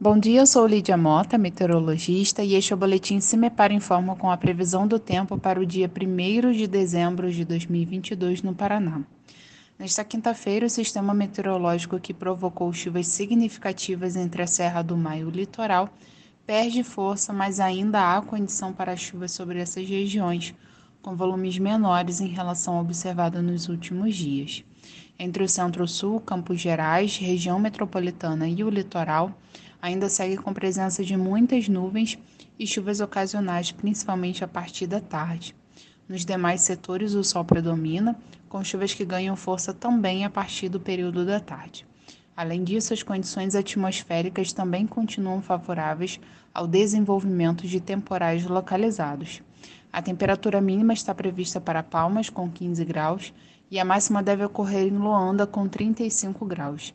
Bom dia, eu sou Lídia Mota, meteorologista, e este é o Boletim Se Me Para Informa com a previsão do tempo para o dia 1 de dezembro de 2022 no Paraná. Nesta quinta-feira, o sistema meteorológico que provocou chuvas significativas entre a Serra do Mar e o litoral perde força, mas ainda há condição para chuvas sobre essas regiões, com volumes menores em relação ao observado nos últimos dias. Entre o centro-sul, Campos Gerais, região metropolitana e o litoral, ainda segue com presença de muitas nuvens e chuvas ocasionais, principalmente a partir da tarde. Nos demais setores, o sol predomina, com chuvas que ganham força também a partir do período da tarde. Além disso, as condições atmosféricas também continuam favoráveis ao desenvolvimento de temporais localizados. A temperatura mínima está prevista para Palmas, com 15 graus, e a máxima deve ocorrer em Loanda, com 35 graus.